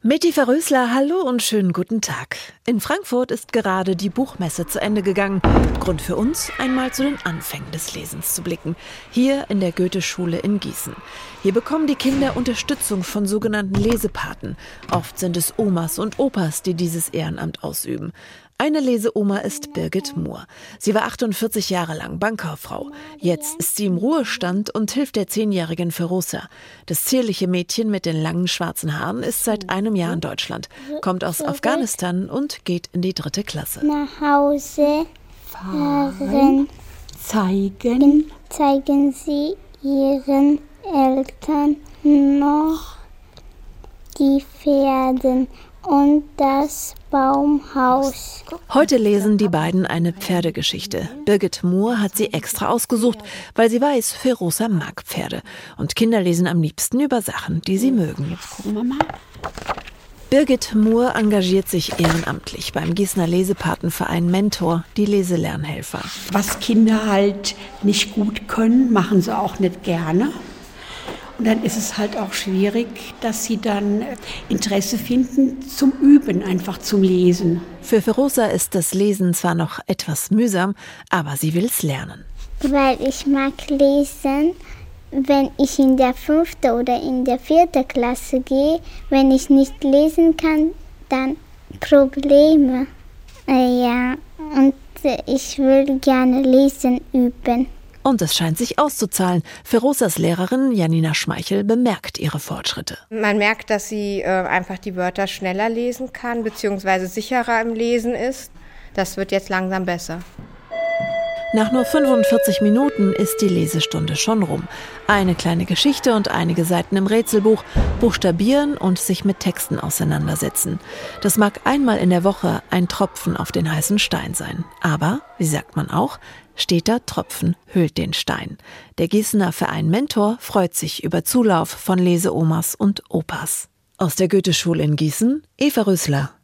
Meti Verrösler, hallo und schönen guten Tag. In Frankfurt ist gerade die Buchmesse zu Ende gegangen. Grund für uns, einmal zu den Anfängen des Lesens zu blicken. Hier in der Goethe-Schule in Gießen. Hier bekommen die Kinder Unterstützung von sogenannten Lesepaten. Oft sind es Omas und Opas, die dieses Ehrenamt ausüben. Eine Leseoma ist Birgit Mohr. Sie war 48 Jahre lang Bankkauffrau. Jetzt ist sie im Ruhestand und hilft der zehnjährigen Ferosa. Das zierliche Mädchen mit den langen schwarzen Haaren ist seit einem Jahr in Deutschland, kommt aus Afghanistan und geht in die dritte Klasse. Nach Hause fahren, zeigen, zeigen sie ihren Eltern noch die Pferden und das Baumhaus. Heute lesen die beiden eine Pferdegeschichte. Birgit Moore hat sie extra ausgesucht, weil sie weiß, Ferosa mag Pferde. Und Kinder lesen am liebsten über Sachen, die sie mögen. Jetzt gucken wir mal. Birgit Moore engagiert sich ehrenamtlich beim Gießener Lesepatenverein Mentor, die Leselernhelfer. Was Kinder halt nicht gut können, machen sie auch nicht gerne. Und dann ist es halt auch schwierig, dass sie dann Interesse finden zum Üben, einfach zum Lesen. Für Ferosa ist das Lesen zwar noch etwas mühsam, aber sie will es lernen. Weil ich mag lesen, wenn ich in der fünfte oder in der vierte Klasse gehe, wenn ich nicht lesen kann, dann Probleme. Äh, ja, und äh, ich will gerne lesen üben. Und es scheint sich auszuzahlen. Ferosas Lehrerin Janina Schmeichel bemerkt ihre Fortschritte. Man merkt, dass sie äh, einfach die Wörter schneller lesen kann, beziehungsweise sicherer im Lesen ist. Das wird jetzt langsam besser. Nach nur 45 Minuten ist die Lesestunde schon rum. Eine kleine Geschichte und einige Seiten im Rätselbuch, buchstabieren und sich mit Texten auseinandersetzen. Das mag einmal in der Woche ein Tropfen auf den heißen Stein sein. Aber, wie sagt man auch, steter Tropfen hüllt den Stein. Der Gießener Verein Mentor freut sich über Zulauf von Leseomas und Opas. Aus der Goethe-Schule in Gießen, Eva Rösler.